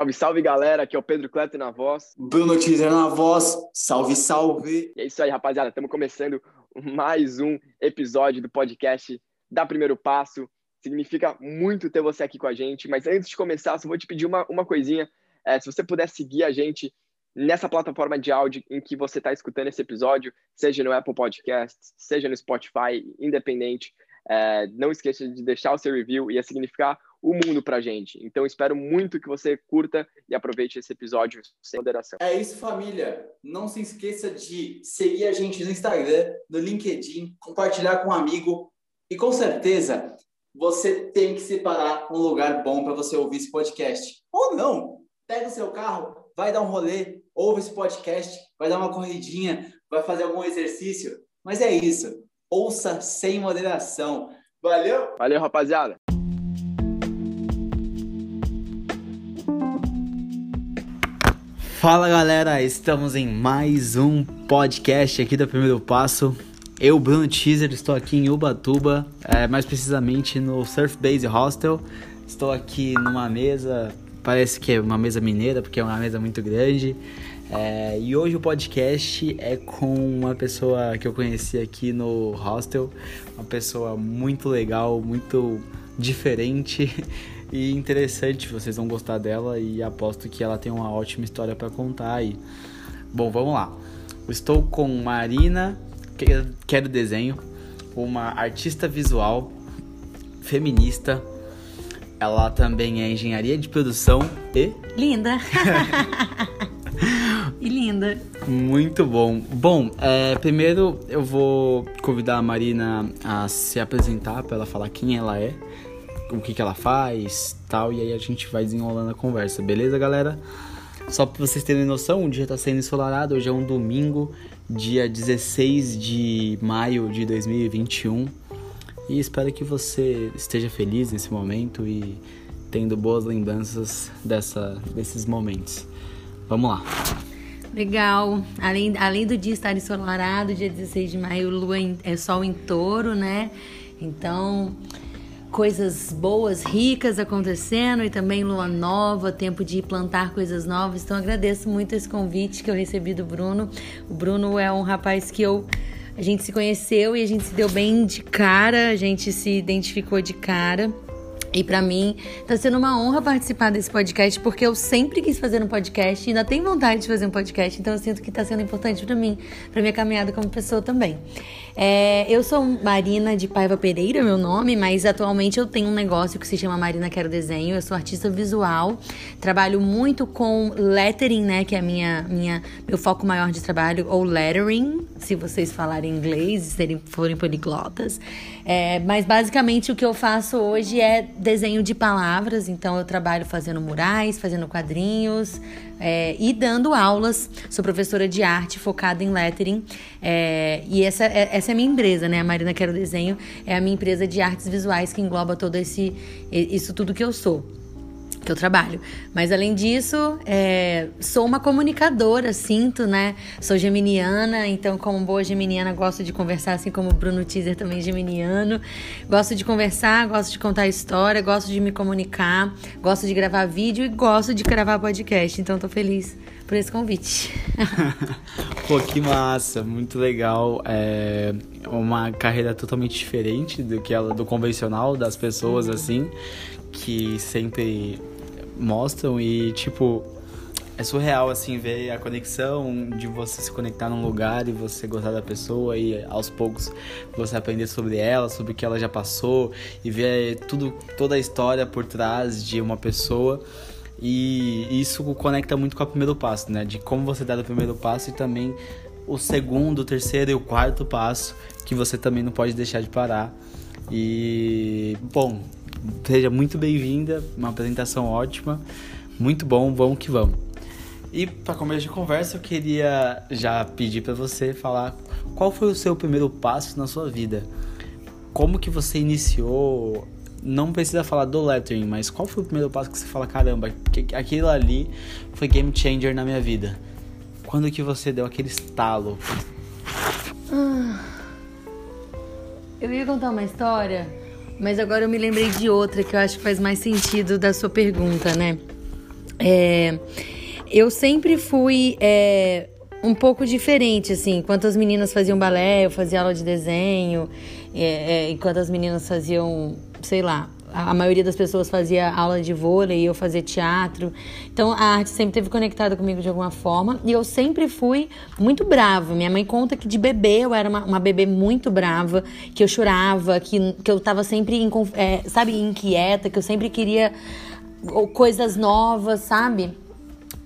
Salve, salve galera, aqui é o Pedro Cleto na voz. Bruno Teaser na voz, salve, salve. E é isso aí, rapaziada, estamos começando mais um episódio do podcast da Primeiro Passo. Significa muito ter você aqui com a gente, mas antes de começar, só vou te pedir uma, uma coisinha. É, se você puder seguir a gente nessa plataforma de áudio em que você está escutando esse episódio, seja no Apple Podcasts, seja no Spotify, independente, é, não esqueça de deixar o seu review, ia significar o mundo pra gente. Então espero muito que você curta e aproveite esse episódio sem moderação. É isso, família. Não se esqueça de seguir a gente no Instagram, no LinkedIn, compartilhar com um amigo e com certeza você tem que separar um lugar bom para você ouvir esse podcast. Ou não, pega o seu carro, vai dar um rolê, ouve esse podcast, vai dar uma corridinha, vai fazer algum exercício. Mas é isso. Ouça sem moderação. Valeu? Valeu, rapaziada. Fala galera, estamos em mais um podcast aqui do Primeiro Passo. Eu, Bruno Teaser, estou aqui em Ubatuba, é, mais precisamente no Surf Base Hostel. Estou aqui numa mesa, parece que é uma mesa mineira, porque é uma mesa muito grande. É, e hoje o podcast é com uma pessoa que eu conheci aqui no hostel, uma pessoa muito legal, muito diferente. e interessante, vocês vão gostar dela e aposto que ela tem uma ótima história para contar aí. Bom, vamos lá. estou com Marina, quero desenho, uma artista visual, feminista. Ela também é engenharia de produção e linda. e linda. Muito bom. Bom, é, primeiro eu vou convidar a Marina a se apresentar para ela falar quem ela é o que, que ela faz, tal, e aí a gente vai desenrolando a conversa, beleza, galera? Só para vocês terem noção, o dia tá sendo ensolarado, hoje é um domingo, dia 16 de maio de 2021. E espero que você esteja feliz nesse momento e tendo boas lembranças dessa, desses momentos. Vamos lá. Legal. Além, além do dia estar ensolarado, dia 16 de maio, lua em, é sol em touro, né? Então, coisas boas, ricas acontecendo e também lua nova, tempo de plantar coisas novas. Então agradeço muito esse convite que eu recebi do Bruno. O Bruno é um rapaz que eu a gente se conheceu e a gente se deu bem de cara, a gente se identificou de cara. E para mim tá sendo uma honra participar desse podcast, porque eu sempre quis fazer um podcast e ainda tenho vontade de fazer um podcast, então eu sinto que tá sendo importante para mim, para minha caminhada como pessoa também. É, eu sou Marina de Paiva Pereira, meu nome, mas atualmente eu tenho um negócio que se chama Marina Quero Desenho. Eu sou artista visual, trabalho muito com lettering, né, que é minha, minha meu foco maior de trabalho, ou lettering, se vocês falarem inglês e serem, forem poliglotas. É, mas basicamente o que eu faço hoje é desenho de palavras, então eu trabalho fazendo murais, fazendo quadrinhos é, e dando aulas. Sou professora de arte focada em lettering é, e essa, é, essa é a minha empresa, né? A Marina Quero Desenho é a minha empresa de artes visuais que engloba todo esse isso tudo que eu sou que eu trabalho. Mas além disso, é, sou uma comunicadora, sinto, né? Sou geminiana, então, como boa geminiana, gosto de conversar, assim como o Bruno Teaser também é geminiano. Gosto de conversar, gosto de contar história, gosto de me comunicar, gosto de gravar vídeo e gosto de gravar podcast. Então, tô feliz por esse convite. Pô, que massa, muito legal. É uma carreira totalmente diferente do que ela, do convencional das pessoas, assim que sempre mostram e tipo é surreal assim ver a conexão de você se conectar num lugar e você gostar da pessoa e aos poucos você aprender sobre ela, sobre o que ela já passou e ver tudo toda a história por trás de uma pessoa. E isso conecta muito com o primeiro passo, né? De como você dá o primeiro passo e também o segundo, o terceiro e o quarto passo que você também não pode deixar de parar. E bom, seja muito bem-vinda, uma apresentação ótima, muito bom, vamos que vamos. E para começo de conversa, eu queria já pedir para você falar qual foi o seu primeiro passo na sua vida. Como que você iniciou? Não precisa falar do lettering, mas qual foi o primeiro passo que você fala, caramba, aquilo ali foi game changer na minha vida? Quando que você deu aquele estalo? Ah, eu ia contar uma história mas agora eu me lembrei de outra que eu acho que faz mais sentido da sua pergunta, né? É, eu sempre fui é, um pouco diferente, assim. Enquanto as meninas faziam balé, eu fazia aula de desenho. É, é, enquanto as meninas faziam, sei lá, a maioria das pessoas fazia aula de vôlei, eu fazia teatro. Então a arte sempre esteve conectada comigo de alguma forma. E eu sempre fui muito brava. Minha mãe conta que de bebê eu era uma, uma bebê muito brava, que eu chorava, que, que eu estava sempre, é, sabe, inquieta, que eu sempre queria coisas novas, sabe?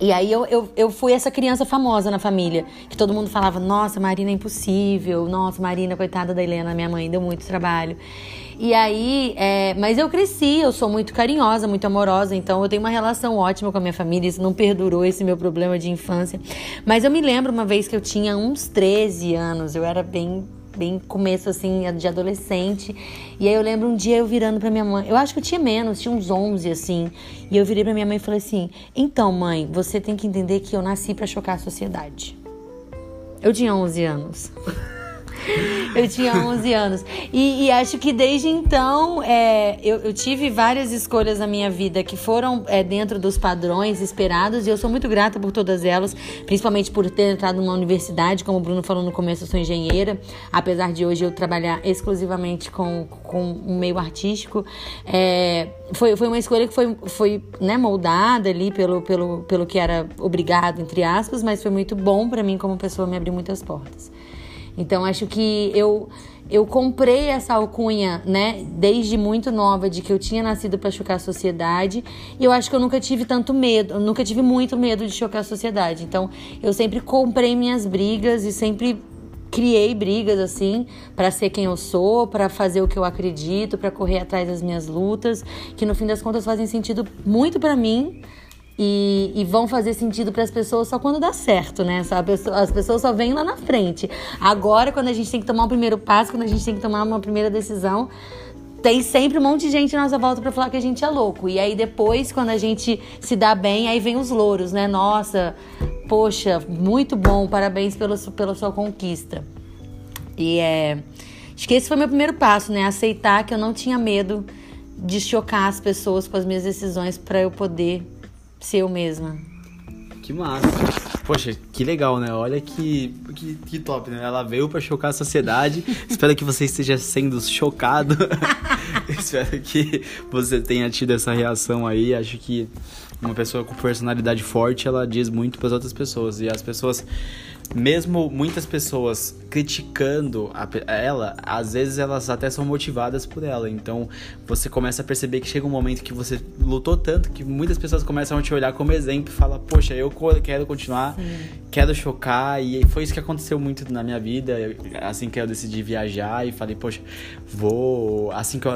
E aí eu, eu, eu fui essa criança famosa na família, que todo mundo falava, nossa, Marina é impossível, nossa, Marina, coitada da Helena, minha mãe, deu muito trabalho. E aí, é, mas eu cresci, eu sou muito carinhosa, muito amorosa, então eu tenho uma relação ótima com a minha família, isso não perdurou esse meu problema de infância. Mas eu me lembro uma vez que eu tinha uns 13 anos, eu era bem bem começo assim de adolescente. E aí eu lembro um dia eu virando para minha mãe, eu acho que eu tinha menos, tinha uns 11 assim. E eu virei para minha mãe e falei assim: "Então, mãe, você tem que entender que eu nasci para chocar a sociedade". Eu tinha 11 anos. eu tinha 11 anos. E, e, acho que desde então é, eu, eu, tive várias escolhas na minha vida que foram é, dentro dos padrões esperados e eu sou muito grata por todas elas, principalmente por ter entrado numa universidade, como o Bruno falou no começo, eu sou engenheira, apesar de hoje eu trabalhar exclusivamente com, com um meio artístico. É, foi, foi uma escolha que foi, foi né, moldada ali pelo, pelo, pelo que era obrigado, entre aspas, mas foi muito bom para mim como pessoa, me abriu muitas portas. Então acho que eu eu comprei essa alcunha, né, desde muito nova de que eu tinha nascido para chocar a sociedade, e eu acho que eu nunca tive tanto medo, nunca tive muito medo de chocar a sociedade. Então, eu sempre comprei minhas brigas e sempre criei brigas assim para ser quem eu sou, para fazer o que eu acredito, para correr atrás das minhas lutas, que no fim das contas fazem sentido muito para mim e, e, vão fazer sentido para as pessoas só quando dá certo, né? As pessoas só vêm lá na frente. Agora, quando a gente tem que tomar o primeiro passo, quando a gente tem que tomar uma primeira decisão, tem sempre um monte de gente na nossa volta para falar que a gente é louco. E aí depois, quando a gente se dá bem, aí vem os louros, né? Nossa, poxa, muito bom, parabéns pela, pela sua conquista. E é. Acho que esse foi meu primeiro passo, né? Aceitar que eu não tinha medo de chocar as pessoas com as minhas decisões para eu poder ser eu mesma. Que massa. Poxa, que legal, né? Olha que, que, que top, né? Ela veio para chocar a sociedade. Espero que você esteja sendo chocado. Espero que você tenha tido essa reação aí. Acho que uma pessoa com personalidade forte, ela diz muito para as outras pessoas. E as pessoas mesmo muitas pessoas criticando a, ela, às vezes elas até são motivadas por ela. Então você começa a perceber que chega um momento que você lutou tanto que muitas pessoas começam a te olhar como exemplo e falar: Poxa, eu quero continuar, Sim. quero chocar. E foi isso que aconteceu muito na minha vida. Assim que eu decidi viajar e falei: Poxa, vou. Assim que eu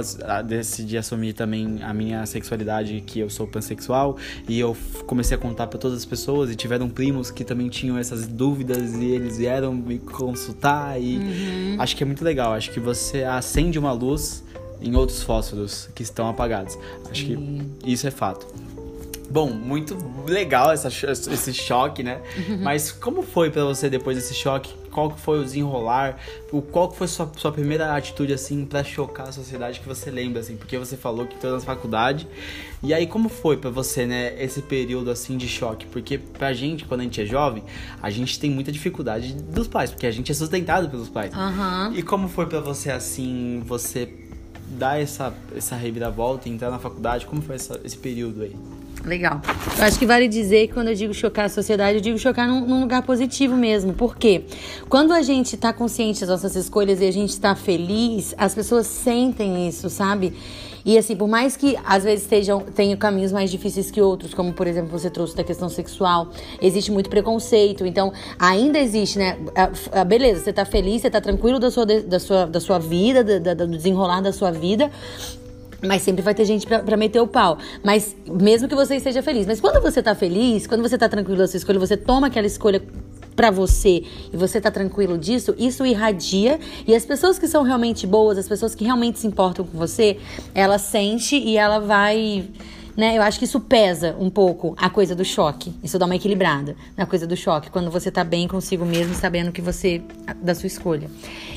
decidi assumir também a minha sexualidade, que eu sou pansexual, e eu comecei a contar para todas as pessoas. E tiveram primos que também tinham essas dúvidas e eles vieram me consultar e uhum. acho que é muito legal. Acho que você acende uma luz em outros fósforos que estão apagados. Acho Sim. que isso é fato. Bom, muito legal essa, esse choque, né? Uhum. Mas como foi para você depois desse choque? Qual que foi o desenrolar? Qual que foi sua, sua primeira atitude, assim, para chocar a sociedade que você lembra, assim? Porque você falou que entrou na faculdade. E aí, como foi para você, né, esse período, assim, de choque? Porque pra gente, quando a gente é jovem, a gente tem muita dificuldade dos pais, porque a gente é sustentado pelos pais. Uhum. E como foi para você, assim, você dar essa, essa reviravolta, entrar na faculdade? Como foi essa, esse período aí? Legal. Eu acho que vale dizer que quando eu digo chocar a sociedade, eu digo chocar num, num lugar positivo mesmo. Por quê? Quando a gente está consciente das nossas escolhas e a gente está feliz, as pessoas sentem isso, sabe? E assim, por mais que às vezes estejam, tenham caminhos mais difíceis que outros, como por exemplo você trouxe da questão sexual, existe muito preconceito. Então, ainda existe, né? A, a, beleza, você tá feliz, você tá tranquilo da sua, da sua, da sua vida, da, da, do desenrolar da sua vida. Mas sempre vai ter gente pra, meter o pau. Mas mesmo que você esteja feliz. Mas quando você tá feliz, quando você tá tranquilo da sua escolha, você toma aquela escolha para você e você tá tranquilo disso, isso irradia e as pessoas que são realmente boas, as pessoas que realmente se importam com você, ela sente e ela vai né? Eu acho que isso pesa um pouco a coisa do choque. Isso dá uma equilibrada na coisa do choque, quando você tá bem consigo mesmo, sabendo que você. da sua escolha.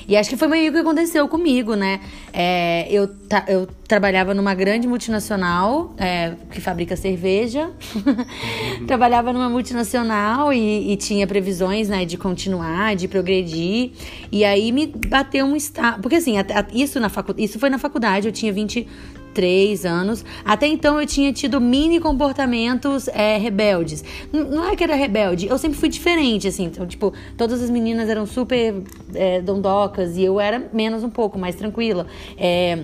E acho que foi meio que aconteceu comigo, né? É, eu, ta, eu trabalhava numa grande multinacional é, que fabrica cerveja. trabalhava numa multinacional e, e, tinha previsões, né, de continuar, de progredir. E aí me bateu um estado. Porque assim, a, a, isso, na facu, isso foi na faculdade, eu tinha 20 três anos. Até então eu tinha tido mini comportamentos é, rebeldes. não é que era rebelde, eu sempre fui diferente, assim. Então, tipo, todas as meninas eram super é, dondocas e eu era menos um pouco, mais tranquila. É,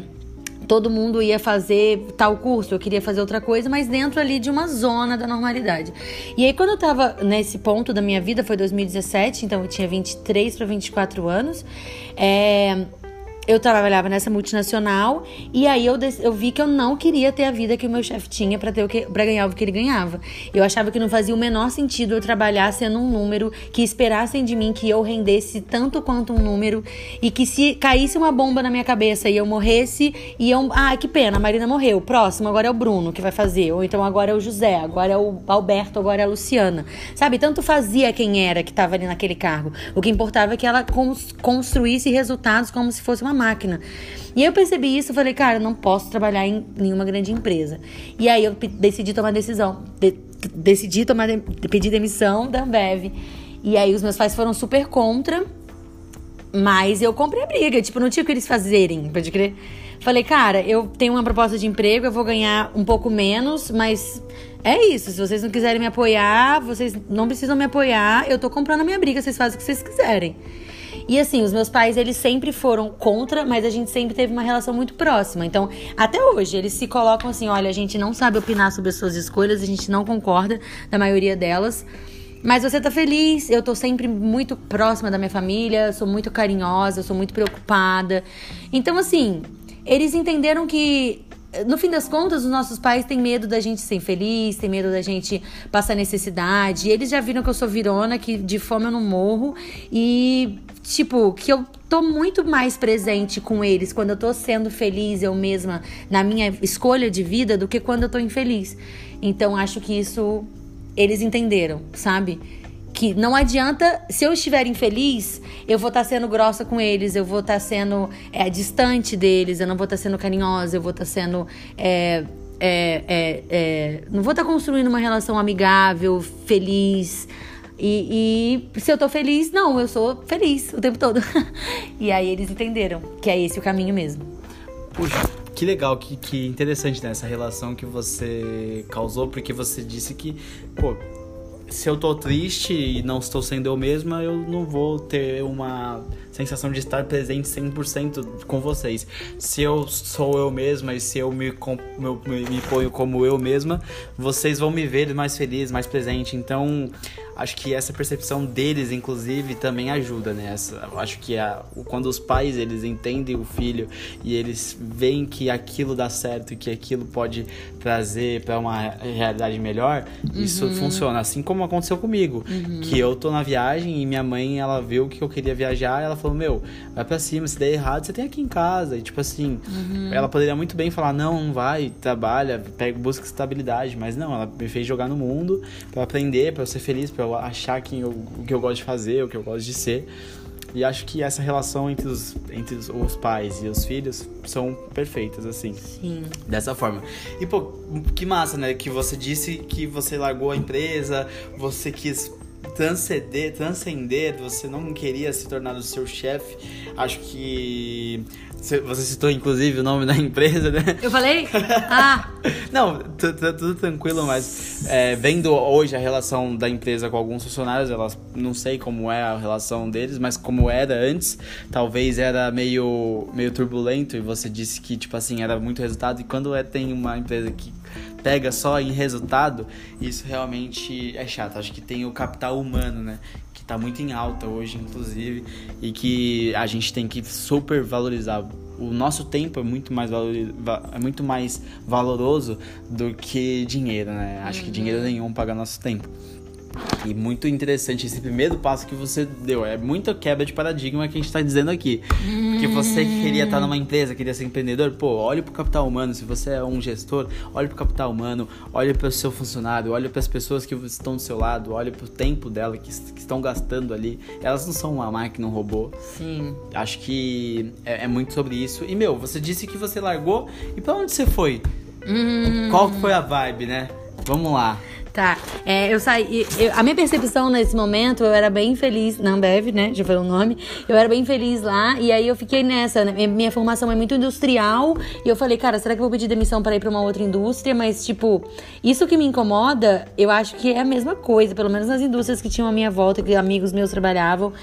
todo mundo ia fazer tal curso, eu queria fazer outra coisa, mas dentro ali de uma zona da normalidade. E aí, quando eu tava nesse ponto da minha vida, foi 2017, então eu tinha 23 para 24 anos, é, eu trabalhava nessa multinacional e aí eu, eu vi que eu não queria ter a vida que o meu chefe tinha para ter o que para ganhar o que ele ganhava. Eu achava que não fazia o menor sentido eu trabalhar sendo um número que esperassem de mim que eu rendesse tanto quanto um número e que se caísse uma bomba na minha cabeça e eu morresse e eu, ah, que pena, a Marina morreu. Próximo agora é o Bruno que vai fazer, ou então agora é o José, agora é o Alberto, agora é a Luciana. Sabe, tanto fazia quem era que estava ali naquele cargo. O que importava é que ela construísse resultados como se fosse uma máquina. E eu percebi isso, falei, cara, eu não posso trabalhar em nenhuma grande empresa. E aí eu decidi tomar decisão, de, decidi tomar de, pedir demissão da Ambev. E aí os meus pais foram super contra, mas eu comprei a briga, tipo, não tinha o que eles fazerem, pode crer. Falei, cara, eu tenho uma proposta de emprego, eu vou ganhar um pouco menos, mas é isso. Se vocês não quiserem me apoiar, vocês não precisam me apoiar. Eu tô comprando a minha briga, vocês fazem o que vocês quiserem. E assim, os meus pais, eles sempre foram contra, mas a gente sempre teve uma relação muito próxima. Então, até hoje, eles se colocam assim: olha, a gente não sabe opinar sobre as suas escolhas, a gente não concorda da maioria delas. Mas você tá feliz, eu tô sempre muito próxima da minha família, sou muito carinhosa, sou muito preocupada. Então, assim, eles entenderam que no fim das contas, os nossos pais têm medo da gente ser infeliz, têm medo da gente passar necessidade. Eles já viram que eu sou virona, que de fome eu não morro. E tipo, que eu tô muito mais presente com eles quando eu tô sendo feliz eu mesma na minha escolha de vida do que quando eu tô infeliz. Então acho que isso eles entenderam, sabe? Que não adianta, se eu estiver infeliz, eu vou estar tá sendo grossa com eles, eu vou estar tá sendo é, distante deles, eu não vou estar tá sendo carinhosa, eu vou estar sendo. É, é, é, é, não vou estar construindo uma relação amigável, feliz. E, e, se eu tô feliz, não, eu sou feliz o tempo todo. e aí eles entenderam que é esse o caminho mesmo. Puxa, que legal, que, que interessante né, essa relação que você causou, porque você disse que, pô, se eu tô triste e não estou sendo eu mesma, eu não vou ter uma sensação de estar presente 100% com vocês. Se eu sou eu mesma e se eu me, me, me ponho como eu mesma, vocês vão me ver mais feliz, mais presente. Então, acho que essa percepção deles, inclusive, também ajuda, né? Essa, acho que a, quando os pais eles entendem o filho e eles veem que aquilo dá certo que aquilo pode trazer para uma realidade melhor, uhum. isso funciona. Assim como aconteceu comigo, uhum. que eu tô na viagem e minha mãe ela viu que eu queria viajar, ela falou meu, vai para cima, se der errado você tem aqui em casa e tipo assim, uhum. ela poderia muito bem falar não, não vai, trabalha, pega, busca estabilidade, mas não, ela me fez jogar no mundo para aprender, para eu ser feliz, para eu achar quem eu, o que eu gosto de fazer, o que eu gosto de ser. E acho que essa relação entre os, entre os pais e os filhos são perfeitas, assim. Sim. Dessa forma. E, pô, que massa, né? Que você disse que você largou a empresa, você quis transcender, transcender, você não queria se tornar o seu chefe. Acho que você citou, inclusive, o nome da empresa, né? Eu falei? Ah! Não, tudo tranquilo, mas é, vendo hoje a relação da empresa com alguns funcionários, elas não sei como é a relação deles, mas como era antes, talvez era meio, meio turbulento e você disse que, tipo assim, era muito resultado. E quando é, tem uma empresa que pega só em resultado, isso realmente é chato. Acho que tem o capital humano, né? tá muito em alta hoje, inclusive, e que a gente tem que super valorizar. O nosso tempo é muito mais, é muito mais valoroso do que dinheiro, né? Acho uhum. que dinheiro nenhum paga nosso tempo. E muito interessante esse primeiro passo que você deu. É muita quebra de paradigma que a gente tá dizendo aqui. Porque você queria estar numa empresa, queria ser empreendedor, pô, olhe pro capital humano. Se você é um gestor, olhe pro capital humano, olhe para o seu funcionário, olhe para as pessoas que estão do seu lado, olhe pro tempo dela que, que, estão gastando ali. Elas não são uma máquina, um robô. Sim. Acho que é, é muito sobre isso. E, meu, você disse que você largou. E para onde você foi? Hum. Qual foi a vibe, né? Vamos lá. Tá. É, eu saí. Eu, a minha percepção nesse momento, eu era bem feliz na Ambev, né? Já falei o nome. Eu era bem feliz lá. E aí eu fiquei nessa. Né? Minha formação é muito industrial. E eu falei, cara, será que eu vou pedir demissão para ir pra uma outra indústria? Mas, tipo, isso que me incomoda, eu acho que é a mesma coisa. Pelo menos nas indústrias que tinham à minha volta, que amigos meus trabalhavam.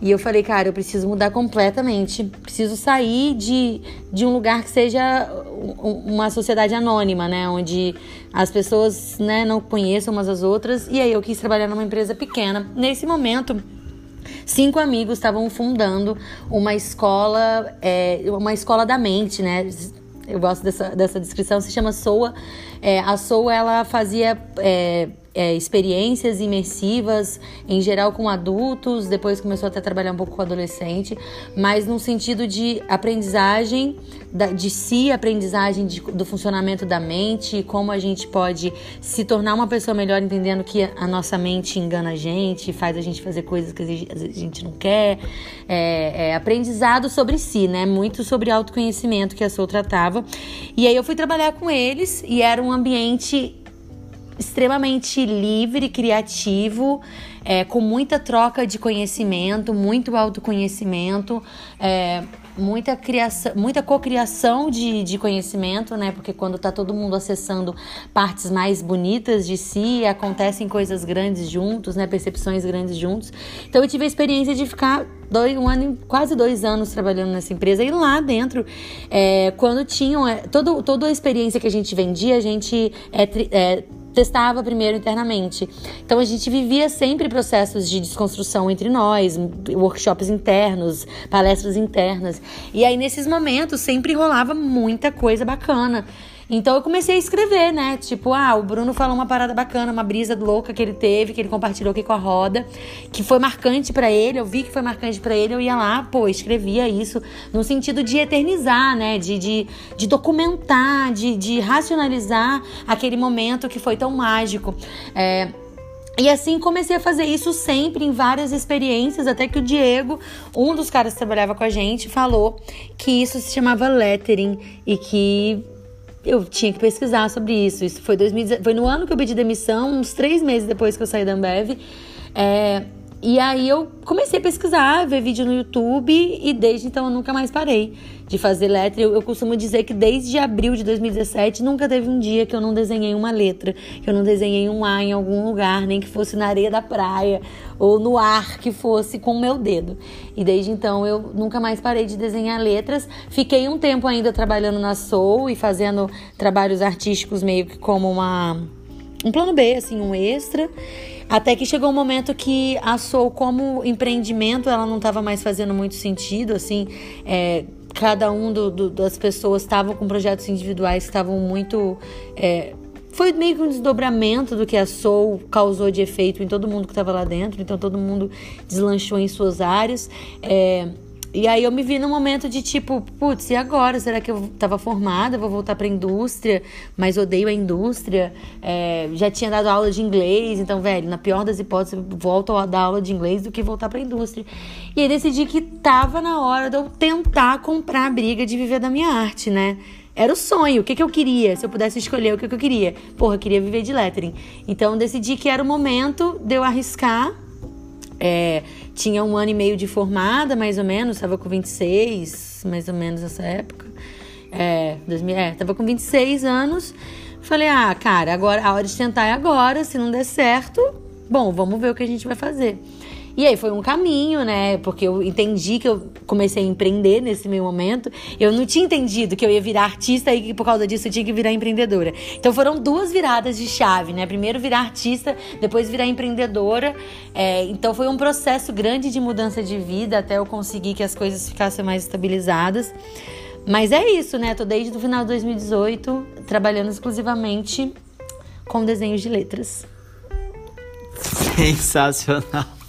E eu falei, cara, eu preciso mudar completamente. Preciso sair de, de um lugar que seja uma sociedade anônima, né? Onde as pessoas né, não conheçam umas as outras. E aí eu quis trabalhar numa empresa pequena. Nesse momento, cinco amigos estavam fundando uma escola, é, uma escola da mente, né? Eu gosto dessa, dessa descrição, se chama SOA. É, a SOA, ela fazia... É, é, experiências imersivas, em geral com adultos, depois começou até a trabalhar um pouco com adolescente, mas no sentido de aprendizagem da, de si, aprendizagem de, do funcionamento da mente, como a gente pode se tornar uma pessoa melhor entendendo que a nossa mente engana a gente, faz a gente fazer coisas que a gente não quer. É, é aprendizado sobre si, né? Muito sobre autoconhecimento que a Sou tratava. E aí eu fui trabalhar com eles e era um ambiente extremamente livre, criativo, é, com muita troca de conhecimento, muito autoconhecimento, é, muita criação, muita cocriação de, de conhecimento, né? Porque quando tá todo mundo acessando partes mais bonitas de si, acontecem coisas grandes juntos, né? Percepções grandes juntos. Então eu tive a experiência de ficar dois, um ano, quase dois anos trabalhando nessa empresa e lá dentro, é, quando tinham é, todo, toda a experiência que a gente vendia, a gente é, é testava primeiro internamente. Então a gente vivia sempre processos de desconstrução entre nós, workshops internos, palestras internas. E aí nesses momentos sempre rolava muita coisa bacana. Então eu comecei a escrever, né? Tipo, ah, o Bruno falou uma parada bacana, uma brisa louca que ele teve, que ele compartilhou aqui com a roda, que foi marcante para ele, eu vi que foi marcante para ele, eu ia lá, pô, escrevia isso no sentido de eternizar, né? De, de, de documentar, de, de racionalizar aquele momento que foi tão mágico. É, e assim comecei a fazer isso sempre em várias experiências, até que o Diego, um dos caras que trabalhava com a gente, falou que isso se chamava lettering e que eu tinha que pesquisar sobre isso. Isso foi, 2000, foi no ano que eu pedi demissão, uns três meses depois que eu saí da Ambev. É, e aí eu comecei a pesquisar, ver vídeo no YouTube e desde então eu nunca mais parei de fazer letra. Eu, eu, costumo dizer que desde abril de 2017 nunca teve um dia que eu não desenhei uma letra, que eu não desenhei um A em algum lugar, nem que fosse na areia da praia ou no ar que fosse com o meu dedo. E desde então eu nunca mais parei de desenhar letras. Fiquei um tempo ainda trabalhando na Soul e fazendo trabalhos artísticos meio que como uma um plano B, assim, um extra. Até que chegou um momento que a Soul, como empreendimento, ela não estava mais fazendo muito sentido, assim, é, cada um do, do, das pessoas estavam com projetos individuais que estavam muito. É, foi meio que um desdobramento do que a Soul causou de efeito em todo mundo que estava lá dentro, então todo mundo deslanchou em suas áreas. É, e aí eu me vi num momento de tipo, putz, e agora? Será que eu tava formada? Vou voltar pra indústria, mas odeio a indústria. É, já tinha dado aula de inglês, então, velho, na pior das hipóteses, eu volto a dar aula de inglês do que voltar pra indústria. E aí decidi que tava na hora de eu tentar comprar a briga de viver da minha arte, né? Era o sonho, o que, que eu queria, se eu pudesse escolher o que, que eu queria. Porra, eu queria viver de lettering. Então decidi que era o momento de eu arriscar é, tinha um ano e meio de formada, mais ou menos, estava com 26, mais ou menos nessa época. É, 2000, é, tava com 26 anos. Falei, ah, cara, agora a hora de tentar é agora. Se não der certo, bom, vamos ver o que a gente vai fazer. E aí foi um caminho, né? Porque eu entendi que eu comecei a empreender nesse meu momento. Eu não tinha entendido que eu ia virar artista e que por causa disso eu tinha que virar empreendedora. Então foram duas viradas de chave, né? Primeiro virar artista, depois virar empreendedora. É, então foi um processo grande de mudança de vida até eu conseguir que as coisas ficassem mais estabilizadas. Mas é isso, né? Tô desde o final de 2018 trabalhando exclusivamente com desenhos de letras. Sensacional.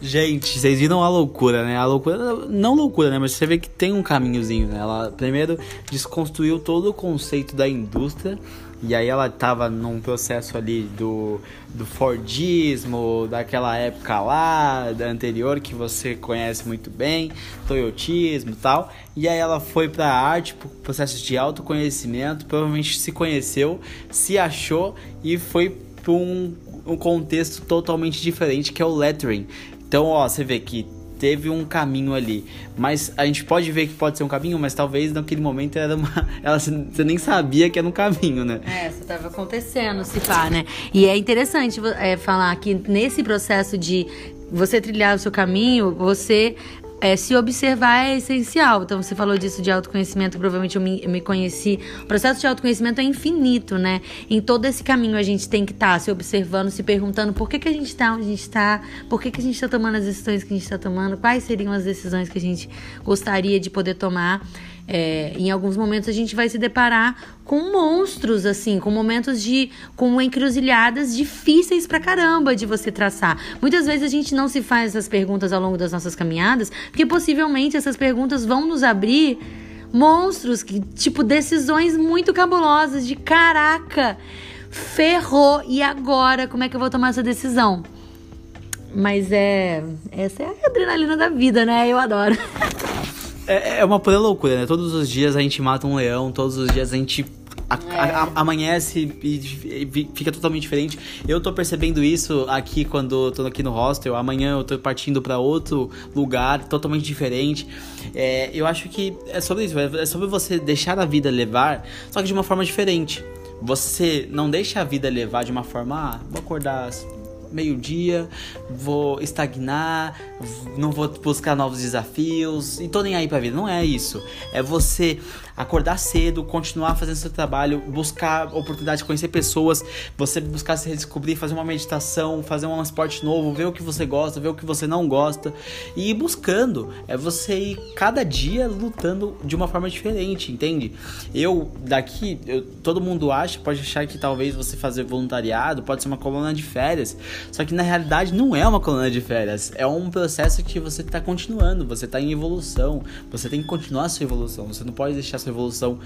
Gente, vocês viram a loucura, né? A loucura, não loucura, né? Mas você vê que tem um caminhozinho, né? Ela primeiro desconstruiu todo o conceito da indústria e aí ela tava num processo ali do, do Fordismo, daquela época lá, da anterior, que você conhece muito bem, Toyotismo e tal. E aí ela foi pra arte, pro processo de autoconhecimento, provavelmente se conheceu, se achou e foi para um um contexto totalmente diferente que é o lettering. Então, ó, você vê que teve um caminho ali, mas a gente pode ver que pode ser um caminho, mas talvez naquele momento era uma, ela você nem sabia que era um caminho, né? É, isso estava acontecendo, se pá, né? E é interessante é, falar que nesse processo de você trilhar o seu caminho, você é, se observar é essencial. Então, você falou disso de autoconhecimento, provavelmente eu me, eu me, conheci. O processo de autoconhecimento é infinito, né? Em todo esse caminho a gente tem que estar tá se observando, se perguntando por que, que a gente está onde a gente está, por que, que a gente está tomando as decisões que a gente está tomando, quais seriam as decisões que a gente gostaria de poder tomar. É, em alguns momentos a gente vai se deparar com monstros, assim, com momentos de. com encruzilhadas difíceis pra caramba de você traçar. Muitas vezes a gente não se faz essas perguntas ao longo das nossas caminhadas, porque possivelmente essas perguntas vão nos abrir monstros, que, tipo, decisões muito cabulosas de caraca, ferrou, e agora? Como é que eu vou tomar essa decisão? Mas é. Essa é a adrenalina da vida, né? Eu adoro. É, é uma pura loucura, né? Todos os dias a gente mata um leão, todos os dias a gente a, é. a, a, amanhece e, e, fica totalmente diferente. Eu tô percebendo isso aqui quando tô aqui no hostel. Amanhã eu tô partindo para outro lugar totalmente diferente. É, eu acho que é sobre isso, é sobre você deixar a vida levar, só que de uma forma diferente. Você não deixa a vida levar de uma forma, ah, vou acordar meio-dia, vou estagnar, não vou buscar novos desafios e tô nem aí pra vida. Não é isso. É você acordar cedo, continuar fazendo seu trabalho, buscar oportunidade de conhecer pessoas, você buscar se redescobrir, fazer uma meditação, fazer um esporte novo, ver o que você gosta, ver o que você não gosta e ir buscando. É você ir cada dia lutando de uma forma diferente, entende? Eu daqui, eu, todo mundo acha, pode achar que talvez você fazer voluntariado pode ser uma coluna de férias, só que na realidade não é uma coluna de férias, é um processo que você está continuando, você está em evolução, você tem que continuar a sua evolução, você não pode deixar sua sua evolução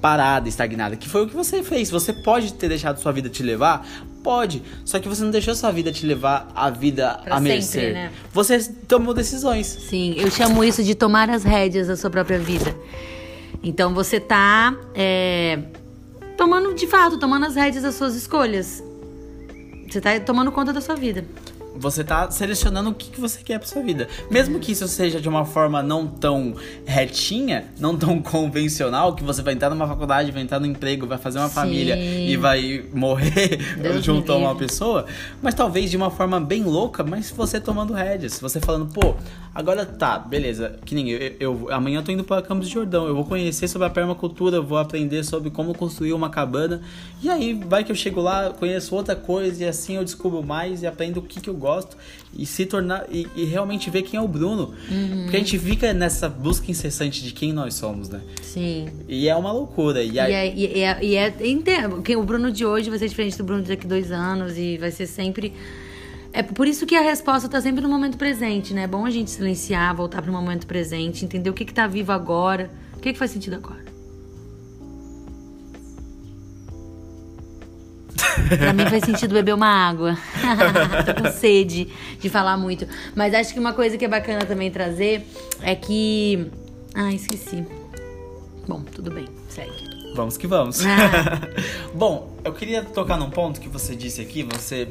parada, estagnada, que foi o que você fez. Você pode ter deixado sua vida te levar? Pode. Só que você não deixou sua vida te levar a vida pra a mercê. Né? Você tomou decisões. Sim, eu chamo isso de tomar as rédeas da sua própria vida. Então você tá é, tomando, de fato, tomando as rédeas das suas escolhas. Você tá tomando conta da sua vida. Você tá selecionando o que, que você quer pra sua vida. Mesmo que isso seja de uma forma não tão retinha, não tão convencional, que você vai entrar numa faculdade, vai entrar no emprego, vai fazer uma Sim. família e vai morrer Deus junto a uma pessoa. Mas talvez de uma forma bem louca, mas você tomando rédeas. Você falando, pô, agora tá, beleza. Que nem eu, eu amanhã eu tô indo para Campos de Jordão. Eu vou conhecer sobre a permacultura, vou aprender sobre como construir uma cabana. E aí vai que eu chego lá, conheço outra coisa e assim eu descubro mais e aprendo o que, que eu gosto e se tornar e, e realmente ver quem é o Bruno. Uhum. Porque a gente fica nessa busca incessante de quem nós somos, né? Sim. E é uma loucura. E, aí... e, é, e, é, e é, entendo, o Bruno de hoje vai ser diferente do Bruno daqui dois anos e vai ser sempre. É por isso que a resposta está sempre no momento presente, né? É bom a gente silenciar, voltar para o momento presente, entender o que está vivo agora, o que, que faz sentido agora. Pra mim faz sentido beber uma água. Tô com sede de falar muito. Mas acho que uma coisa que é bacana também trazer é que. Ah, esqueci. Bom, tudo bem, segue. Vamos que vamos. Ah. Bom, eu queria tocar num ponto que você disse aqui, você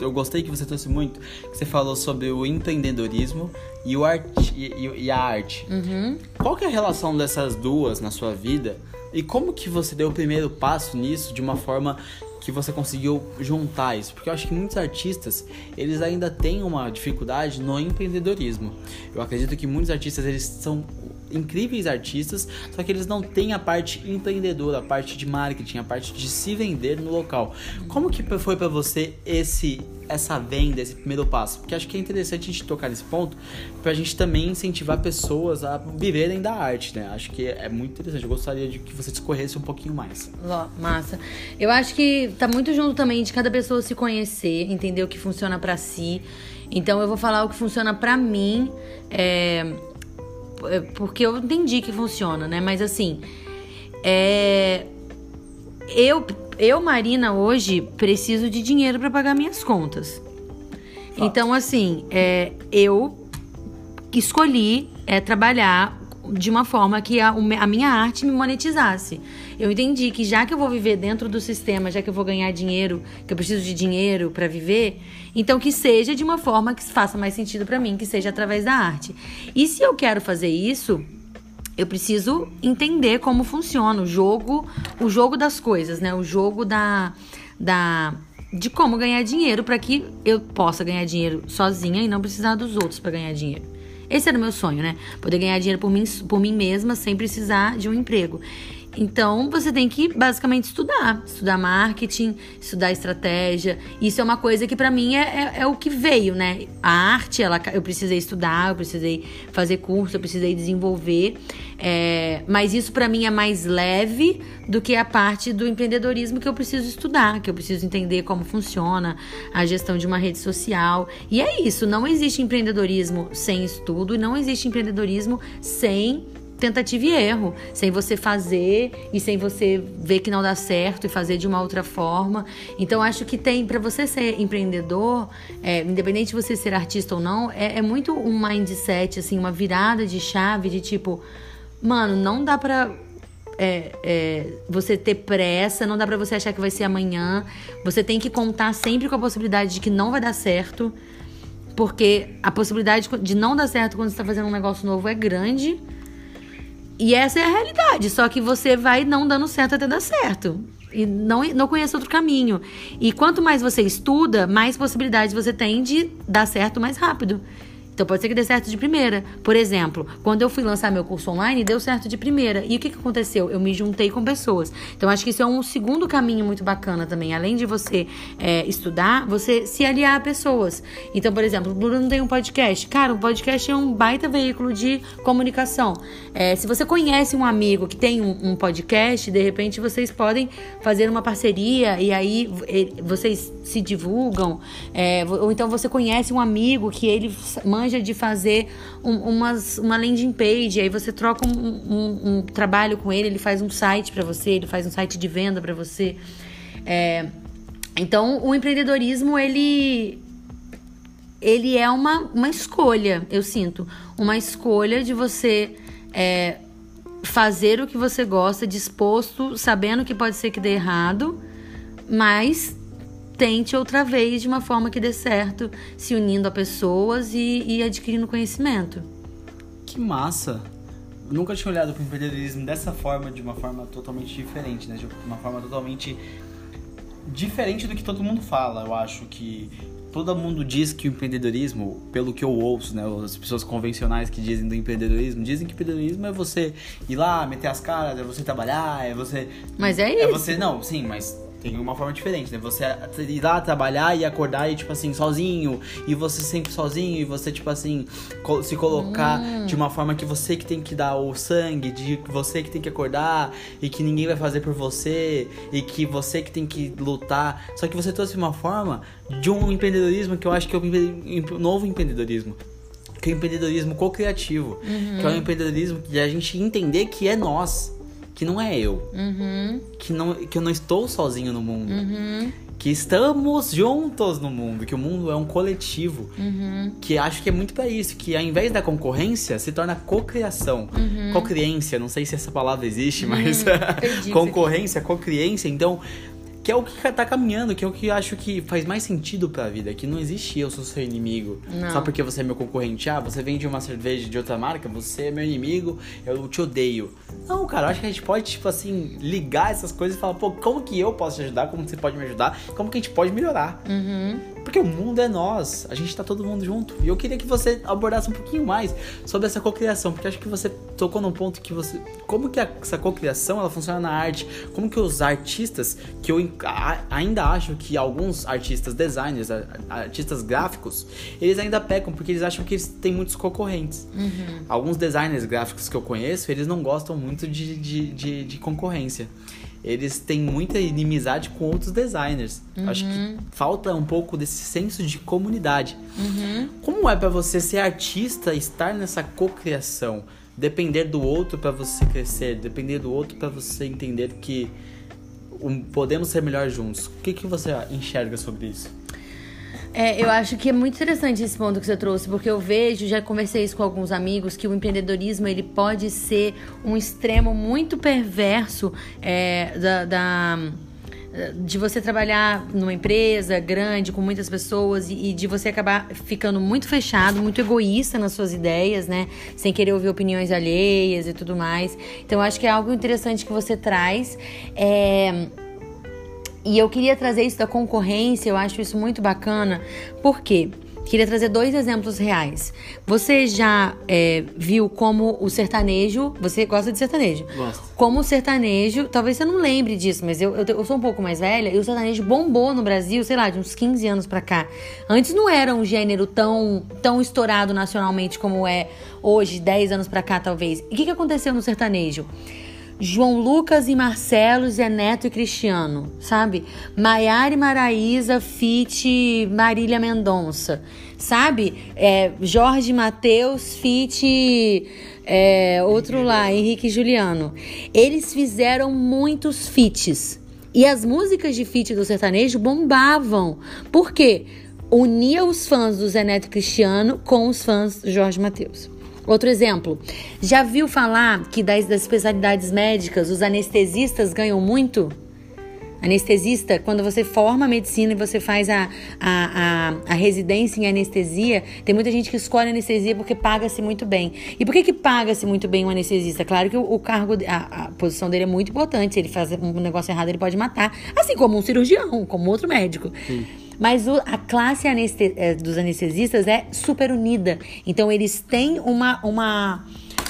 eu gostei que você trouxe muito, que você falou sobre o empreendedorismo e, o arte, e, e a arte. Uhum. Qual que é a relação dessas duas na sua vida? E como que você deu o primeiro passo nisso de uma forma que você conseguiu juntar isso? Porque eu acho que muitos artistas, eles ainda têm uma dificuldade no empreendedorismo. Eu acredito que muitos artistas, eles são incríveis artistas, só que eles não têm a parte empreendedora, a parte de marketing, a parte de se vender no local. Como que foi para você esse essa venda, esse primeiro passo? Porque acho que é interessante a gente tocar nesse ponto pra gente também incentivar pessoas a viverem da arte, né? Acho que é muito interessante. Eu gostaria de que você discorresse um pouquinho mais. Ó, massa. Eu acho que tá muito junto também de cada pessoa se conhecer, entender o que funciona para si. Então eu vou falar o que funciona para mim, é, porque eu entendi que funciona, né? Mas assim, é, eu, eu Marina hoje preciso de dinheiro para pagar minhas contas. Então assim, é, eu escolhi é, trabalhar de uma forma que a, a, minha arte me monetizasse. Eu entendi que já que eu vou viver dentro do sistema, já que eu vou ganhar dinheiro, que eu preciso de dinheiro para viver, então que seja de uma forma que faça mais sentido para mim, que seja através da arte. E se eu quero fazer isso, eu preciso entender como funciona o jogo, o jogo das coisas, né? O jogo da da de como ganhar dinheiro para que eu possa ganhar dinheiro sozinha e não precisar dos outros para ganhar dinheiro. Esse era o meu sonho, né? Poder ganhar dinheiro por mim, por mim mesma sem precisar de um emprego. Então, você tem que basicamente estudar, estudar marketing, estudar estratégia. Isso é uma coisa que para mim é, é, é, o que veio, né? A arte, ela, eu precisei estudar, eu precisei fazer curso, eu precisei desenvolver. É, mas isso para mim é mais leve do que a parte do empreendedorismo que eu preciso estudar, que eu preciso entender como funciona a gestão de uma rede social. E é isso, não existe empreendedorismo sem estudo não existe empreendedorismo sem tentativa e erro, sem você fazer e sem você ver que não dá certo e fazer de uma outra forma. Então acho que tem para você ser empreendedor, é, independente de você ser artista ou não, é, é, muito um mindset assim, uma virada de chave de tipo, mano, não dá para é, é, você ter pressa, não dá para você achar que vai ser amanhã. Você tem que contar sempre com a possibilidade de que não vai dar certo. Porque a possibilidade de não dar certo quando você está fazendo um negócio novo é grande. E essa é a realidade, só que você vai não dando certo até dar certo. E não, não conhece outro caminho. E quanto mais você estuda, mais possibilidades você tem de dar certo mais rápido. Então pode ser que dê certo de primeira. Por exemplo, quando eu fui lançar meu curso online, deu certo de primeira. E o que, que aconteceu? Eu me juntei com pessoas. Então acho que isso é um segundo caminho muito bacana também. Além de você é, estudar, você se aliar a pessoas. Então, por exemplo, o Bruno tem um podcast. Cara, o podcast é um baita veículo de comunicação. É, se você conhece um amigo que tem um, um podcast, de repente vocês podem fazer uma parceria e aí vocês se divulgam. É, ou então você conhece um amigo que ele manja de fazer um, umas, uma landing page, aí você troca um, um, um trabalho com ele, ele faz um site para você, ele faz um site de venda para você. É, então, o empreendedorismo, ele, ele é uma, uma escolha, eu sinto. Uma escolha de você é, fazer o que você gosta, disposto, sabendo que pode ser que dê errado, mas tente outra vez de uma forma que dê certo, se unindo a pessoas e, e adquirindo conhecimento. Que massa! nunca tinha olhado para o empreendedorismo dessa forma, de uma forma totalmente diferente, né? De uma forma totalmente diferente do que todo mundo fala. Eu acho que todo mundo diz que o empreendedorismo, pelo que eu ouço, né, as pessoas convencionais que dizem do empreendedorismo, dizem que o empreendedorismo é você ir lá, meter as caras, é você trabalhar, é você Mas é isso. É você não, sim, mas tem uma forma diferente, né? Você ir lá trabalhar e acordar e, tipo assim, sozinho. E você sempre sozinho. E você, tipo assim, se colocar hum. de uma forma que você que tem que dar o sangue, de você que tem que acordar. E que ninguém vai fazer por você. E que você que tem que lutar. Só que você trouxe uma forma de um empreendedorismo que eu acho que é o novo empreendedorismo que é o empreendedorismo co-criativo, uhum. que é o empreendedorismo de a gente entender que é nós que não é eu. Uhum. Que, não, que eu não estou sozinho no mundo. Uhum. Que estamos juntos no mundo, que o mundo é um coletivo. Uhum. Que acho que é muito para isso, que ao invés da concorrência, se torna cocriação. Uhum. Cocriência, não sei se essa palavra existe, mas concorrência, cocriência. Então, que é o que tá caminhando, que é o que eu acho que faz mais sentido pra vida. Que não existe eu sou seu inimigo. Não. Só porque você é meu concorrente. Ah, você vende uma cerveja de outra marca, você é meu inimigo, eu te odeio. Não, cara, eu acho que a gente pode, tipo assim, ligar essas coisas e falar, pô, como que eu posso te ajudar? Como você pode me ajudar? Como que a gente pode melhorar? Uhum. Porque o mundo é nós, a gente tá todo mundo junto. E eu queria que você abordasse um pouquinho mais sobre essa cocriação, porque acho que você tocou num ponto que você. Como que essa cocriação ela funciona na arte? Como que os artistas, que eu ainda acho que alguns artistas, designers, artistas gráficos, eles ainda pecam porque eles acham que eles têm muitos concorrentes. Uhum. Alguns designers gráficos que eu conheço, eles não gostam muito de, de, de, de concorrência eles têm muita inimizade com outros designers. Uhum. Acho que falta um pouco desse senso de comunidade. Uhum. Como é para você ser artista, estar nessa cocriação, depender do outro para você crescer, depender do outro para você entender que podemos ser melhor juntos? O que, que você enxerga sobre isso? É, eu acho que é muito interessante esse ponto que você trouxe, porque eu vejo, já conversei isso com alguns amigos, que o empreendedorismo ele pode ser um extremo muito perverso é, da, da de você trabalhar numa empresa grande com muitas pessoas e, de você acabar ficando muito fechado, muito egoísta nas suas ideias, né? Sem querer ouvir opiniões alheias e tudo mais. Então, acho que é algo interessante que você traz. É e eu queria trazer isso da concorrência, eu acho isso muito bacana, por quê? Queria trazer dois exemplos reais. Você já é, viu como o sertanejo. Você gosta de sertanejo? Gosto. Como o sertanejo. Talvez você não lembre disso, mas eu, eu, eu, sou um pouco mais velha e o sertanejo bombou no Brasil, sei lá, de uns 15 anos pra cá. Antes não era um gênero tão, tão estourado nacionalmente como é hoje, 10 anos pra cá, talvez. E o que, que aconteceu no sertanejo? João Lucas e Marcelo, Zé Neto e Cristiano, sabe? Maiara e Maraísa, Fit Marília Mendonça, sabe? É, Jorge Matheus, Fit é, outro lá, Henrique e Juliano. Eles fizeram muitos fits. E as músicas de feat do sertanejo bombavam. Por quê? Unia os fãs do Zé Neto e Cristiano com os fãs do Jorge Matheus. Outro exemplo, já viu falar que das, das especialidades médicas os anestesistas ganham muito? Anestesista, quando você forma medicina e você faz a, a, a, a, residência em anestesia, tem muita gente que escolhe anestesia porque paga-se muito bem. E por que, que paga-se muito bem um anestesista? Claro que o, o cargo, a, a, posição dele é muito importante. Se ele faz um negócio errado, ele pode matar. Assim como um cirurgião, como outro médico. Sim. Mas o, a classe aneste, é, dos anestesistas é super unida. Então eles têm uma, uma,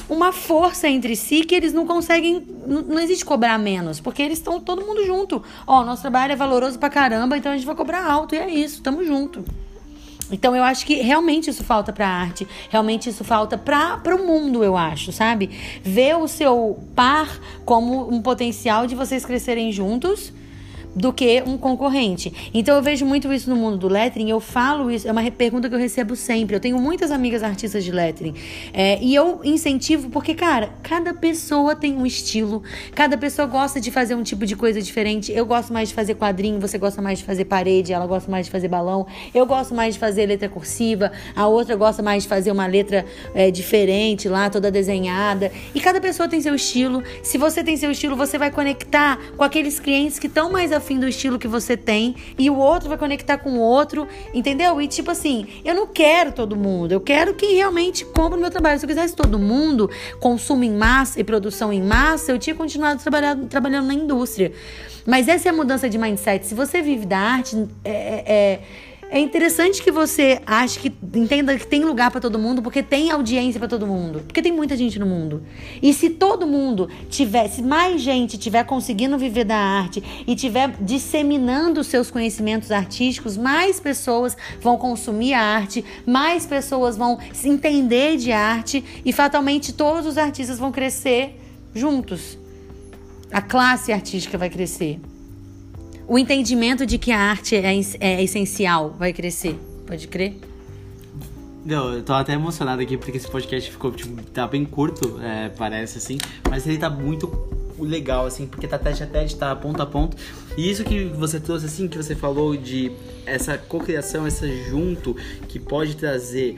uma força entre si que eles não conseguem. Não, não existe cobrar menos, porque eles estão todo mundo junto. Ó, nosso trabalho é valoroso pra caramba, então a gente vai cobrar alto e é isso, tamo junto. Então eu acho que realmente isso falta para arte, realmente isso falta para o mundo, eu acho, sabe? Ver o seu par como um potencial de vocês crescerem juntos do que um concorrente. Então eu vejo muito isso no mundo do lettering, eu falo isso, é uma pergunta que eu recebo sempre. Eu tenho muitas amigas artistas de lettering é, e eu incentivo porque, cara, cada pessoa tem um estilo, cada pessoa gosta de fazer um tipo de coisa diferente. Eu gosto mais de fazer quadrinho, você gosta mais de fazer parede, ela gosta mais de fazer balão, eu gosto mais de fazer letra cursiva, a outra gosta mais de fazer uma letra é, diferente lá, toda desenhada. E cada pessoa tem seu estilo. Se você tem seu estilo, você vai conectar com aqueles clientes que estão mais afim do estilo que você tem e o outro vai conectar com o outro, entendeu? E tipo assim, eu não quero todo mundo, eu quero que realmente compre o meu trabalho. Se eu quisesse todo mundo, consumo em massa e produção em massa, eu tinha continuado trabalhando, trabalhando na indústria. Mas essa é a mudança de mindset. Se você vive da arte, é, é, é interessante que você ache que entenda que tem lugar para todo mundo, porque tem audiência para todo mundo, porque tem muita gente no mundo. E se todo mundo tiver, se mais gente tiver conseguindo viver da arte e tiver disseminando seus conhecimentos artísticos, mais pessoas vão consumir a arte, mais pessoas vão se entender de arte e fatalmente todos os artistas vão crescer juntos. A classe artística vai crescer o entendimento de que a arte é, é essencial vai crescer. Pode crer? Não, eu tô até emocionado aqui porque esse podcast ficou, tipo, tá bem curto, é, parece assim, mas ele tá muito legal, assim, porque tá teste a teste, tá ponto a ponto. E isso que você trouxe, assim, que você falou de essa cocriação, essa junto, que pode trazer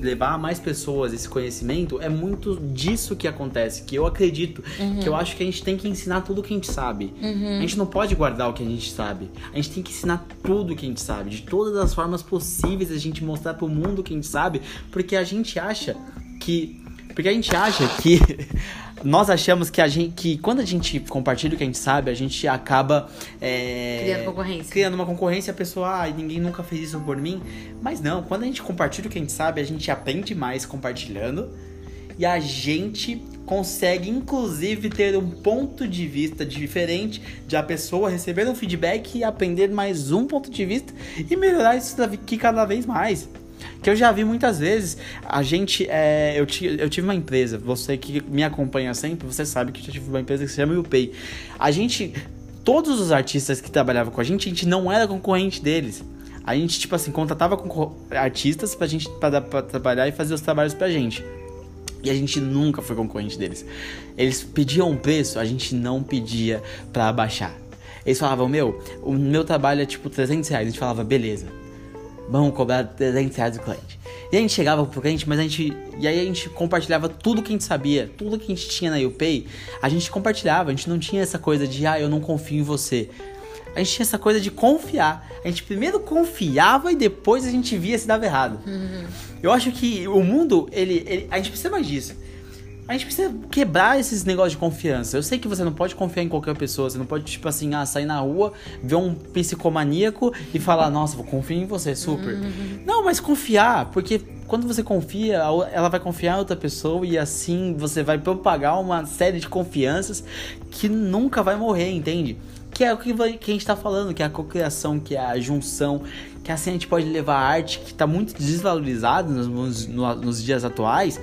levar a mais pessoas esse conhecimento, é muito disso que acontece. Que eu acredito, uhum. que eu acho que a gente tem que ensinar tudo que a gente sabe. Uhum. A gente não pode guardar o que a gente sabe. A gente tem que ensinar tudo que a gente sabe. De todas as formas possíveis a gente mostrar pro mundo o que a gente sabe. Porque a gente acha que Porque a gente acha que. Nós achamos que a gente. que quando a gente compartilha o que a gente sabe, a gente acaba. É, Criando concorrência. Criando uma concorrência, a pessoa, ah, ninguém nunca fez isso por mim. Mas não, quando a gente compartilha o que a gente sabe, a gente aprende mais compartilhando. E a gente consegue, inclusive, ter um ponto de vista diferente de a pessoa receber um feedback e aprender mais um ponto de vista e melhorar isso daqui cada vez mais. Que eu já vi muitas vezes, a gente. É, eu, eu tive uma empresa, você que me acompanha sempre, você sabe que eu tive uma empresa que se chama UPay. A gente. Todos os artistas que trabalhavam com a gente, a gente não era concorrente deles. A gente, tipo assim, contratava artistas pra gente pra, pra trabalhar e fazer os trabalhos pra gente. E a gente nunca foi concorrente deles. Eles pediam um preço, a gente não pedia pra abaixar. Eles falavam, meu, o meu trabalho é tipo 300 reais. A gente falava, beleza, vamos cobrar 300 reais do cliente. E a gente chegava pro cliente, mas a gente. E aí a gente compartilhava tudo que a gente sabia, tudo que a gente tinha na UPay, a gente compartilhava. A gente não tinha essa coisa de, ah, eu não confio em você. A gente tinha essa coisa de confiar. A gente primeiro confiava e depois a gente via se dava errado. Uhum. Eu acho que o mundo, ele, ele, a gente precisa mais disso. A gente precisa quebrar esses negócios de confiança. Eu sei que você não pode confiar em qualquer pessoa. Você não pode, tipo assim, ah, sair na rua, ver um psicomaníaco e falar, nossa, vou confiar em você, super. Uhum. Não, mas confiar, porque quando você confia, ela vai confiar em outra pessoa e assim você vai propagar uma série de confianças que nunca vai morrer, entende? Que é o que, que a gente está falando, que é a cocriação, que é a junção, que assim a gente pode levar a arte que está muito desvalorizada nos, nos, nos dias atuais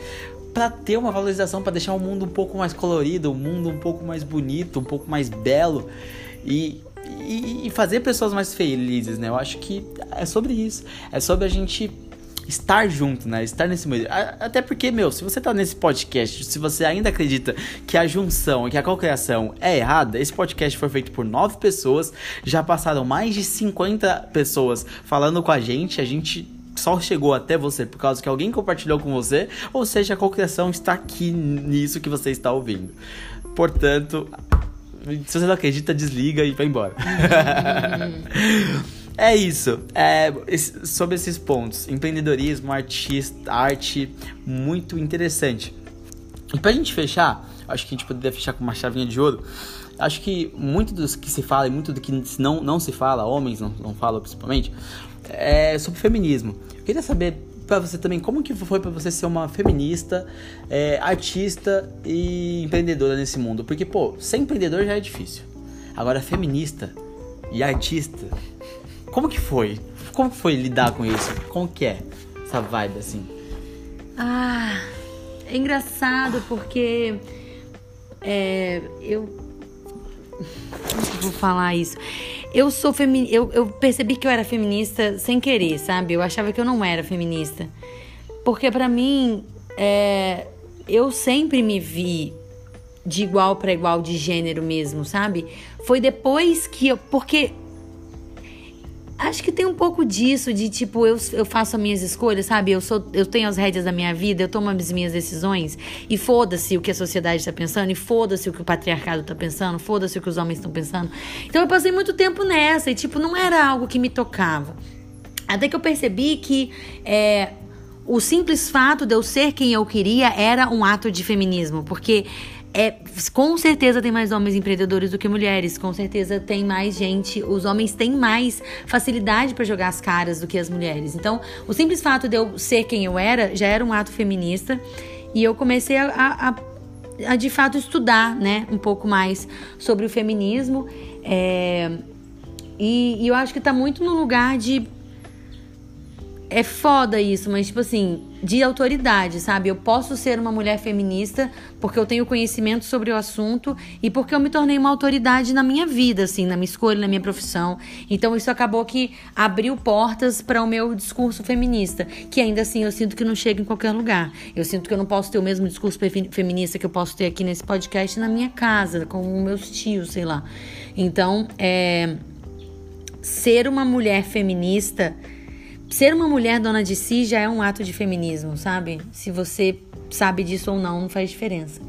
para ter uma valorização, para deixar o mundo um pouco mais colorido, o mundo um pouco mais bonito, um pouco mais belo e, e, e, fazer pessoas mais felizes, né? Eu acho que é sobre isso. É sobre a gente estar junto, né? Estar nesse meio. Até porque, meu, se você tá nesse podcast, se você ainda acredita que a junção, que a cocriação é errada, esse podcast foi feito por nove pessoas, já passaram mais de 50 pessoas falando com a gente, a gente só chegou até você por causa que alguém compartilhou com você, ou seja, a cocriação está aqui nisso que você está ouvindo. Portanto, se você não acredita, desliga e vai embora. É isso. É, sobre esses pontos. Empreendedorismo, artista, arte, muito interessante. E pra gente fechar, acho que a gente poderia fechar com uma chavinha de ouro. Acho que muito dos que se fala e muito do que não, não se fala, homens não, não falam principalmente, é sobre feminismo. Queria saber para você também como que foi para você ser uma feminista, é, artista e empreendedora nesse mundo. Porque, pô, ser empreendedor já é difícil. Agora, feminista e artista como que foi? Como que foi lidar com isso? Como que é essa vibe assim? Ah, é engraçado porque é, eu como que eu vou falar isso? Eu sou feminista. Eu, eu percebi que eu era feminista sem querer, sabe? Eu achava que eu não era feminista. Porque para mim, é, eu sempre me vi de igual para igual de gênero mesmo, sabe? Foi depois que eu. Porque Acho que tem um pouco disso, de tipo, eu, eu faço as minhas escolhas, sabe? Eu, sou, eu tenho as rédeas da minha vida, eu tomo as minhas decisões, e foda-se o que a sociedade está pensando, e foda-se o que o patriarcado está pensando, foda-se o que os homens estão pensando. Então eu passei muito tempo nessa, e tipo, não era algo que me tocava. Até que eu percebi que é, o simples fato de eu ser quem eu queria era um ato de feminismo, porque é, com certeza tem mais homens empreendedores do que mulheres, com certeza tem mais gente, os homens têm mais facilidade para jogar as caras do que as mulheres. Então, o simples fato de eu ser quem eu era já era um ato feminista e eu comecei a, a, a, de fato estudar, né, um pouco mais sobre o feminismo. É, e, e eu acho que está muito no lugar de é foda isso, mas tipo assim, de autoridade, sabe? Eu posso ser uma mulher feminista porque eu tenho conhecimento sobre o assunto e porque eu me tornei uma autoridade na minha vida, assim, na minha escolha, na minha profissão. Então isso acabou que abriu portas para o meu discurso feminista, que ainda assim eu sinto que não chega em qualquer lugar. Eu sinto que eu não posso ter o mesmo discurso feminista que eu posso ter aqui nesse podcast na minha casa, com meus tios, sei lá. Então, é ser uma mulher feminista ser uma mulher dona de si já é um ato de feminismo, sabe? Se você sabe disso ou não, não faz diferença.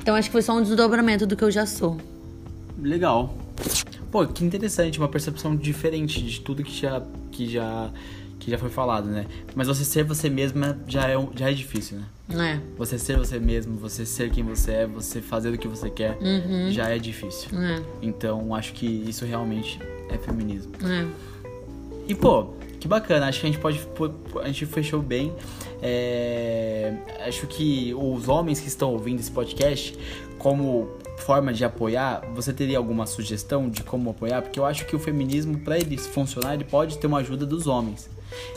Então acho que foi só um desdobramento do que eu já sou. Legal. Pô, que interessante, uma percepção diferente de tudo que já que já que já foi falado, né? Mas você ser você mesma já é, já é difícil, né? É. Você ser você mesmo, você ser quem você é, você fazer o que você quer, Uhum. já é difícil. É. Então, acho que isso realmente é feminismo. É. E, pô, que bacana. Acho que a gente pode. A gente fechou bem. É, acho que os homens que estão ouvindo esse podcast, como forma de apoiar, você teria alguma sugestão de como apoiar? Porque eu acho que o feminismo, para ele funcionar, ele pode ter uma ajuda dos homens.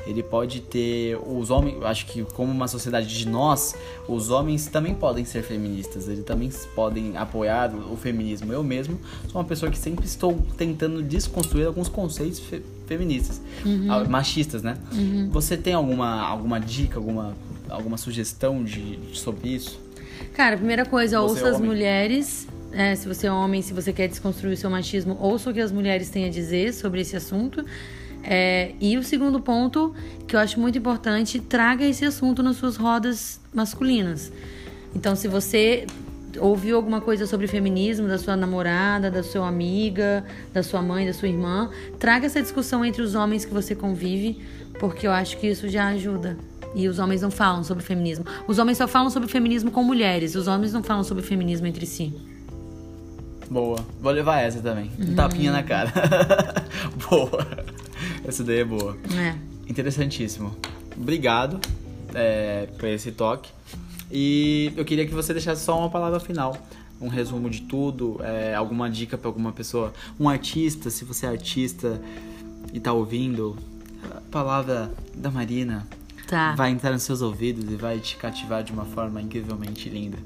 Ele pode ter. Os homens. Acho que, como uma sociedade de nós, os homens também podem ser feministas. Eles também podem apoiar o feminismo. Eu mesmo sou uma pessoa que sempre estou tentando desconstruir alguns conceitos fe- feministas. Ah, Machistas, né? Você tem alguma, alguma dica, alguma, alguma sugestão de, sobre isso? Cara, primeira coisa, Você ouça é as mulheres. É, se você é homem, se você quer desconstruir o seu machismo, ouça o que as mulheres têm a dizer sobre esse assunto. É, e o segundo ponto, que eu acho muito importante, traga esse assunto nas suas rodas masculinas. Então, se você ouviu alguma coisa sobre feminismo da sua namorada, da sua amiga, da sua mãe, da sua irmã, traga essa discussão entre os homens que você convive, porque eu acho que isso já ajuda. E os homens não falam sobre feminismo. Os homens só falam sobre feminismo com mulheres, os homens não falam sobre feminismo entre si. Boa. Vou levar essa também. Um tapinha na cara. boa. Essa daí é boa. É. Interessantíssimo. Obrigado é, por esse toque. E eu queria que você deixasse só uma palavra final. Um resumo de tudo, é, alguma dica para alguma pessoa. Um artista, se você é artista e tá ouvindo, a palavra da Marina Tá. vai entrar nos seus ouvidos e vai te cativar de uma forma incrivelmente linda.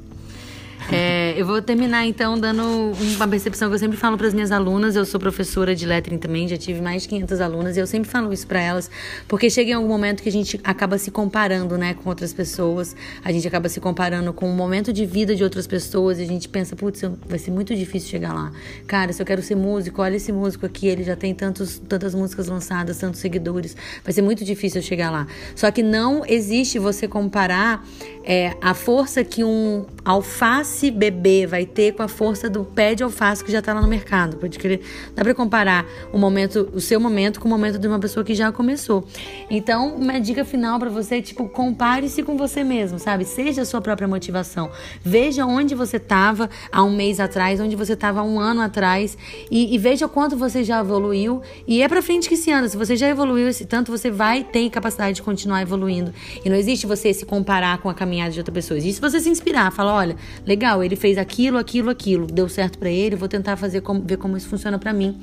É, eu vou terminar então dando uma percepção que eu sempre falo para as minhas alunas. Eu sou professora de lettering também, já tive mais de 500 alunas e eu sempre falo isso para elas, porque chega em algum momento que a gente acaba se comparando, né, com outras pessoas. A gente acaba se comparando com o momento de vida de outras pessoas e a gente pensa, putz, vai ser muito difícil chegar lá. Cara, se eu quero ser músico, olha esse músico aqui, ele já tem tantos, tantas músicas lançadas, tantos seguidores. Vai ser muito difícil eu chegar lá. Só que não existe você comparar é, a força que um alface bebê vai ter com a força do pé de alface que já tá lá no mercado. Pode crer. Dá pra comparar o momento, o seu momento com o momento de uma pessoa que já começou. Então, uma dica final pra você é tipo, compare-se com você mesmo, sabe? Seja a sua própria motivação. Veja onde você tava há um mês atrás, onde você tava há um ano atrás e, e veja quanto você já evoluiu. E é pra frente que se anda. Se você já evoluiu esse tanto, você vai ter capacidade de continuar evoluindo. E não existe você se comparar com a caminhada de outra pessoa. Existe você se inspirar, falar, olha, legal, ele fez aquilo, aquilo, aquilo, deu certo pra ele, vou tentar fazer como, ver como isso funciona pra mim.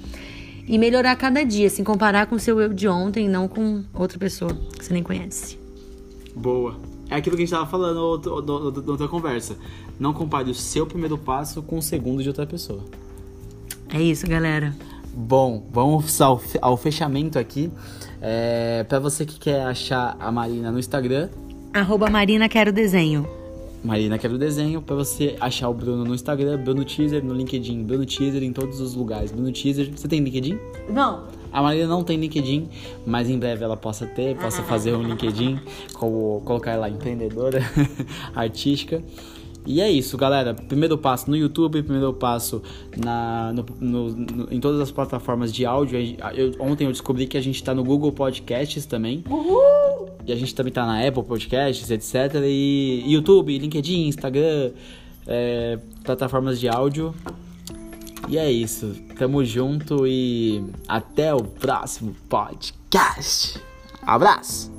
E melhorar cada dia, se comparar com o seu eu de ontem, não com outra pessoa que você nem conhece. Boa. É aquilo que a gente tava falando da outra conversa. Não compare o seu primeiro passo com o segundo de outra pessoa. É isso, galera. Bom, vamos ao, ao fechamento aqui. É, para você que quer achar a Marina no Instagram, Arroba Marina Quero Desenho. Marina Quero Desenho. Para você achar o Bruno no Instagram, Bruno Teaser, no LinkedIn, Bruno Teaser em todos os lugares. Bruno Teaser, você tem LinkedIn? Não. A Marina não tem LinkedIn, mas em breve ela possa ter, possa fazer um LinkedIn, colocar ela empreendedora artística. E é isso, galera. Primeiro passo no YouTube, primeiro passo na, no- no- no- em todas as plataformas de áudio. Eu- ontem eu descobri que a gente tá no Google Podcasts também. E a gente também tá na Apple Podcasts, etc. E YouTube, LinkedIn, Instagram, é, plataformas de áudio. E é isso. Tamo junto e até o próximo podcast. Abraço!